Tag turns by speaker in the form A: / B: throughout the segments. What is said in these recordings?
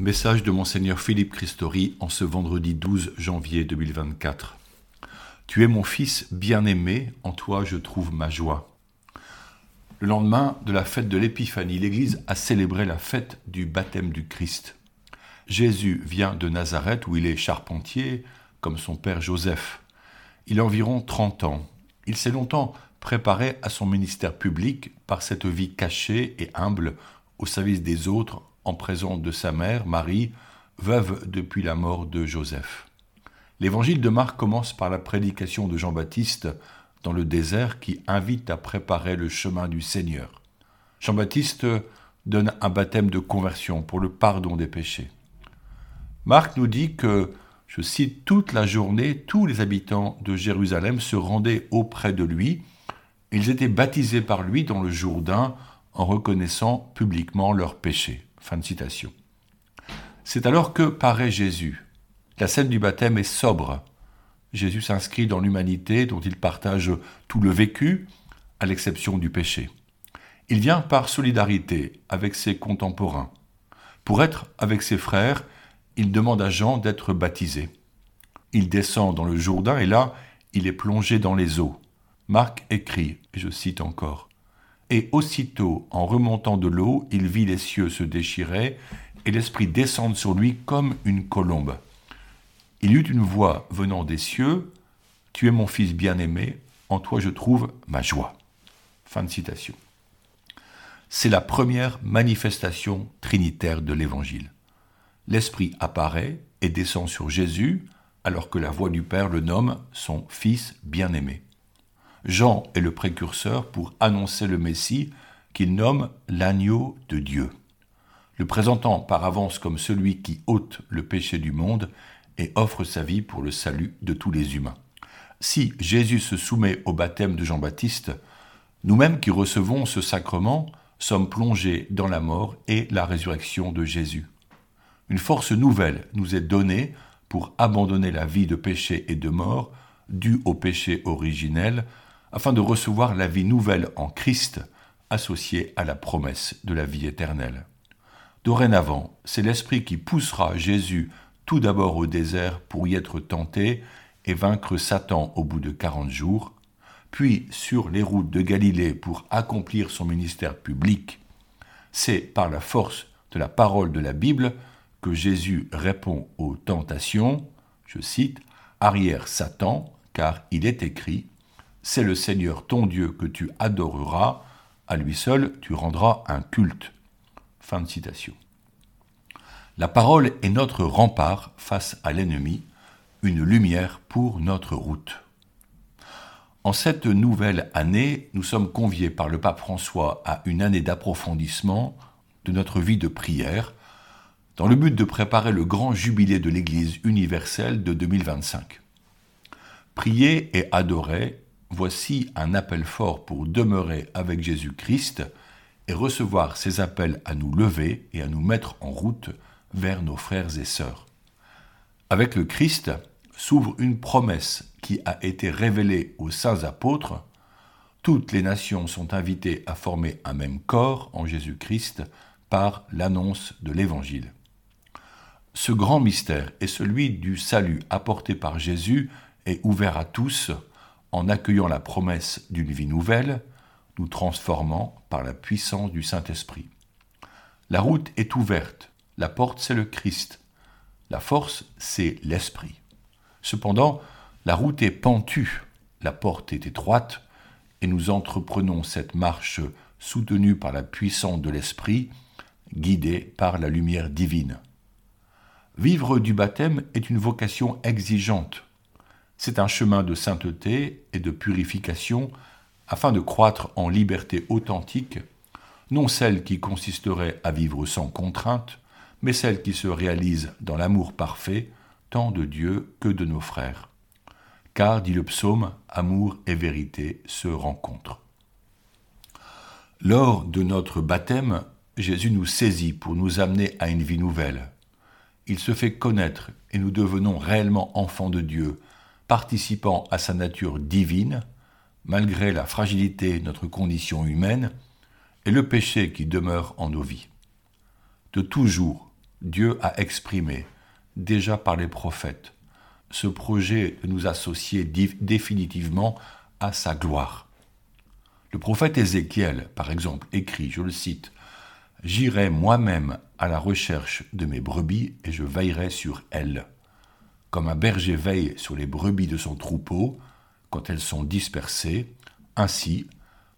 A: Message de Monseigneur Philippe Christori en ce vendredi 12 janvier 2024. Tu es mon fils bien-aimé, en toi je trouve ma joie. Le lendemain de la fête de l'Épiphanie, l'Église a célébré la fête du baptême du Christ. Jésus vient de Nazareth où il est charpentier, comme son père Joseph. Il a environ 30 ans. Il s'est longtemps préparé à son ministère public par cette vie cachée et humble au service des autres en présence de sa mère, Marie, veuve depuis la mort de Joseph. L'évangile de Marc commence par la prédication de Jean-Baptiste dans le désert qui invite à préparer le chemin du Seigneur. Jean-Baptiste donne un baptême de conversion pour le pardon des péchés. Marc nous dit que, je cite, toute la journée, tous les habitants de Jérusalem se rendaient auprès de lui. Ils étaient baptisés par lui dans le Jourdain en reconnaissant publiquement leurs péchés. Fin de citation. C'est alors que paraît Jésus. La scène du baptême est sobre. Jésus s'inscrit dans l'humanité dont il partage tout le vécu, à l'exception du péché. Il vient par solidarité avec ses contemporains. Pour être avec ses frères, il demande à Jean d'être baptisé. Il descend dans le Jourdain et là, il est plongé dans les eaux. Marc écrit, et je cite encore, et aussitôt, en remontant de l'eau, il vit les cieux se déchirer, et l'Esprit descendre sur lui comme une colombe. Il eut une voix venant des cieux, Tu es mon Fils bien-aimé, en toi je trouve ma joie. Fin de citation. C'est la première manifestation trinitaire de l'Évangile. L'Esprit apparaît et descend sur Jésus, alors que la voix du Père le nomme son Fils bien-aimé. Jean est le précurseur pour annoncer le Messie qu'il nomme l'agneau de Dieu, le présentant par avance comme celui qui ôte le péché du monde et offre sa vie pour le salut de tous les humains. Si Jésus se soumet au baptême de Jean-Baptiste, nous-mêmes qui recevons ce sacrement sommes plongés dans la mort et la résurrection de Jésus. Une force nouvelle nous est donnée pour abandonner la vie de péché et de mort due au péché originel afin de recevoir la vie nouvelle en Christ associée à la promesse de la vie éternelle. Dorénavant, c'est l'Esprit qui poussera Jésus tout d'abord au désert pour y être tenté et vaincre Satan au bout de quarante jours, puis sur les routes de Galilée pour accomplir son ministère public. C'est par la force de la parole de la Bible que Jésus répond aux tentations, je cite, Arrière Satan, car il est écrit, c'est le Seigneur ton Dieu que tu adoreras, à lui seul tu rendras un culte. Fin de citation. La parole est notre rempart face à l'ennemi, une lumière pour notre route. En cette nouvelle année, nous sommes conviés par le pape François à une année d'approfondissement de notre vie de prière, dans le but de préparer le grand jubilé de l'Église universelle de 2025. Prier et adorer Voici un appel fort pour demeurer avec Jésus-Christ et recevoir ses appels à nous lever et à nous mettre en route vers nos frères et sœurs. Avec le Christ s'ouvre une promesse qui a été révélée aux saints apôtres. Toutes les nations sont invitées à former un même corps en Jésus-Christ par l'annonce de l'Évangile. Ce grand mystère est celui du salut apporté par Jésus et ouvert à tous en accueillant la promesse d'une vie nouvelle, nous transformant par la puissance du Saint-Esprit. La route est ouverte, la porte c'est le Christ, la force c'est l'Esprit. Cependant, la route est pentue, la porte est étroite, et nous entreprenons cette marche soutenue par la puissance de l'Esprit, guidée par la lumière divine. Vivre du baptême est une vocation exigeante, c'est un chemin de sainteté et de purification afin de croître en liberté authentique, non celle qui consisterait à vivre sans contrainte, mais celle qui se réalise dans l'amour parfait, tant de Dieu que de nos frères. Car, dit le psaume, amour et vérité se rencontrent. Lors de notre baptême, Jésus nous saisit pour nous amener à une vie nouvelle. Il se fait connaître et nous devenons réellement enfants de Dieu, participant à sa nature divine, malgré la fragilité de notre condition humaine et le péché qui demeure en nos vies. De toujours, Dieu a exprimé, déjà par les prophètes, ce projet de nous associer définitivement à sa gloire. Le prophète Ézéchiel, par exemple, écrit, je le cite, J'irai moi-même à la recherche de mes brebis et je veillerai sur elles. Comme un berger veille sur les brebis de son troupeau quand elles sont dispersées, ainsi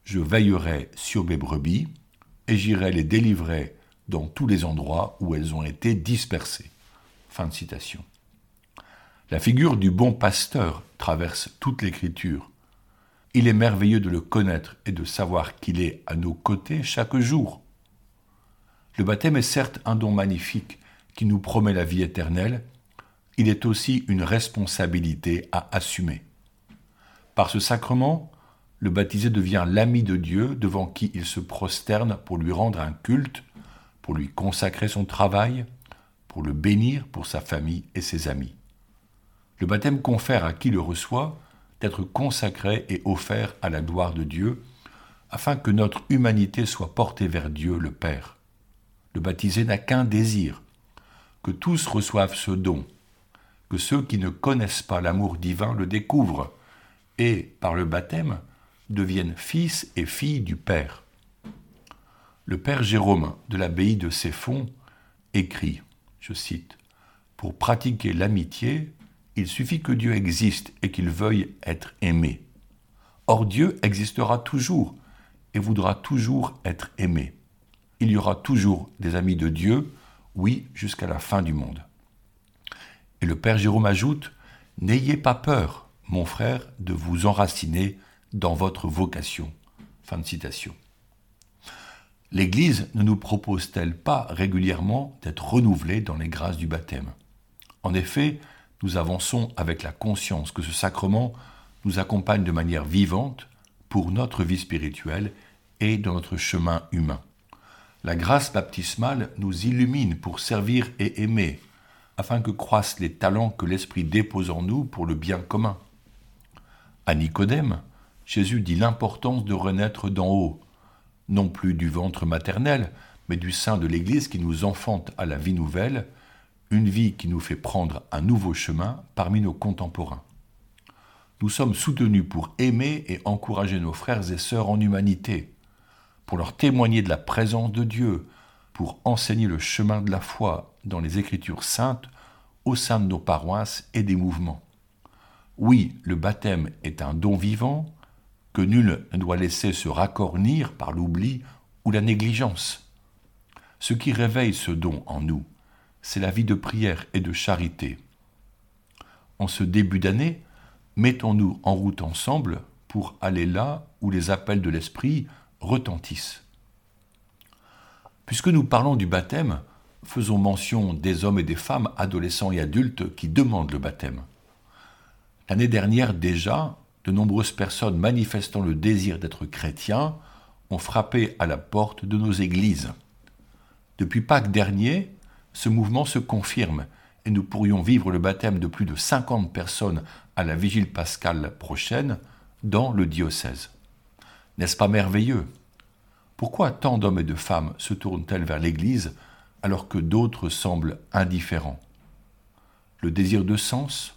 A: je veillerai sur mes brebis et j'irai les délivrer dans tous les endroits où elles ont été dispersées. Fin de citation. La figure du bon pasteur traverse toute l'écriture. Il est merveilleux de le connaître et de savoir qu'il est à nos côtés chaque jour. Le baptême est certes un don magnifique qui nous promet la vie éternelle, il est aussi une responsabilité à assumer. Par ce sacrement, le baptisé devient l'ami de Dieu devant qui il se prosterne pour lui rendre un culte, pour lui consacrer son travail, pour le bénir pour sa famille et ses amis. Le baptême confère à qui le reçoit d'être consacré et offert à la gloire de Dieu, afin que notre humanité soit portée vers Dieu le Père. Le baptisé n'a qu'un désir, que tous reçoivent ce don, que ceux qui ne connaissent pas l'amour divin le découvrent, et, par le baptême, deviennent fils et filles du Père. Le Père Jérôme de l'abbaye de Céphon écrit, je cite, Pour pratiquer l'amitié, il suffit que Dieu existe et qu'il veuille être aimé. Or Dieu existera toujours et voudra toujours être aimé il y aura toujours des amis de Dieu, oui, jusqu'à la fin du monde. Et le Père Jérôme ajoute, N'ayez pas peur, mon frère, de vous enraciner dans votre vocation. Fin de citation. L'Église ne nous propose-t-elle pas régulièrement d'être renouvelés dans les grâces du baptême? En effet, nous avançons avec la conscience que ce sacrement nous accompagne de manière vivante pour notre vie spirituelle et dans notre chemin humain. La grâce baptismale nous illumine pour servir et aimer, afin que croissent les talents que l'Esprit dépose en nous pour le bien commun. À Nicodème, Jésus dit l'importance de renaître d'en haut, non plus du ventre maternel, mais du sein de l'Église qui nous enfante à la vie nouvelle, une vie qui nous fait prendre un nouveau chemin parmi nos contemporains. Nous sommes soutenus pour aimer et encourager nos frères et sœurs en humanité, pour leur témoigner de la présence de Dieu, pour enseigner le chemin de la foi dans les Écritures saintes au sein de nos paroisses et des mouvements. Oui, le baptême est un don vivant que nul ne doit laisser se racornir par l'oubli ou la négligence. Ce qui réveille ce don en nous, c'est la vie de prière et de charité. En ce début d'année, mettons-nous en route ensemble pour aller là où les appels de l'Esprit retentissent. Puisque nous parlons du baptême, faisons mention des hommes et des femmes, adolescents et adultes, qui demandent le baptême. L'année dernière déjà, de nombreuses personnes manifestant le désir d'être chrétiens ont frappé à la porte de nos églises. Depuis Pâques dernier, ce mouvement se confirme et nous pourrions vivre le baptême de plus de 50 personnes à la vigile pascale prochaine dans le diocèse. N'est-ce pas merveilleux? Pourquoi tant d'hommes et de femmes se tournent-elles vers l'Église alors que d'autres semblent indifférents? Le désir de sens,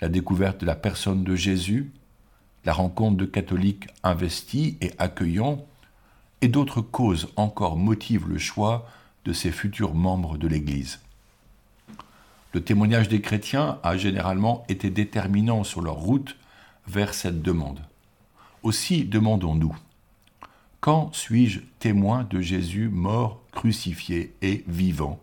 A: la découverte de la personne de Jésus, la rencontre de catholiques investis et accueillants, et d'autres causes encore motivent le choix de ces futurs membres de l'Église. Le témoignage des chrétiens a généralement été déterminant sur leur route vers cette demande. Aussi demandons-nous, quand suis-je témoin de Jésus mort, crucifié et vivant?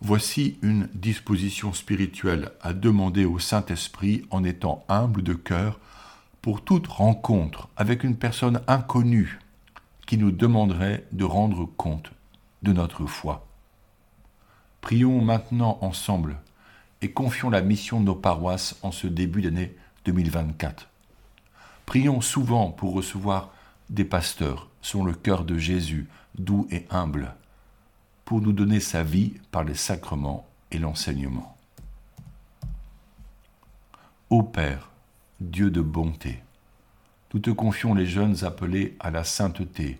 A: Voici une disposition spirituelle à demander au Saint-Esprit en étant humble de cœur pour toute rencontre avec une personne inconnue qui nous demanderait de rendre compte de notre foi. Prions maintenant ensemble et confions la mission de nos paroisses en ce début d'année 2024. Prions souvent pour recevoir des pasteurs sur le cœur de Jésus, doux et humble, pour nous donner sa vie par les sacrements et l'enseignement. Ô Père, Dieu de bonté, nous te confions les jeunes appelés à la sainteté.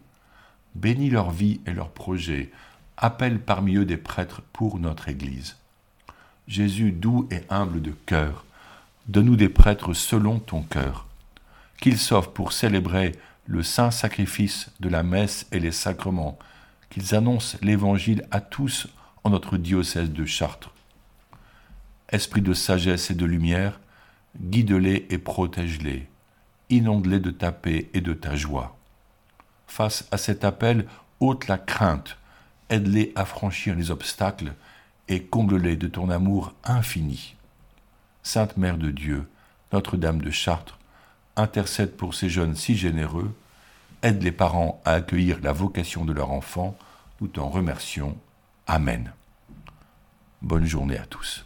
A: Bénis leur vie et leurs projets, appelle parmi eux des prêtres pour notre Église. Jésus doux et humble de cœur, donne-nous des prêtres selon ton cœur, qu'ils s'offrent pour célébrer le saint sacrifice de la messe et les sacrements, qu'ils annoncent l'Évangile à tous en notre diocèse de Chartres. Esprit de sagesse et de lumière, guide-les et protège-les, inonde-les de ta paix et de ta joie. Face à cet appel, ôte la crainte, aide-les à franchir les obstacles et comble-les de ton amour infini. Sainte Mère de Dieu, Notre-Dame de Chartres, intercède pour ces jeunes si généreux, aide les parents à accueillir la vocation de leur enfant, nous t'en remercions. Amen. Bonne journée à tous.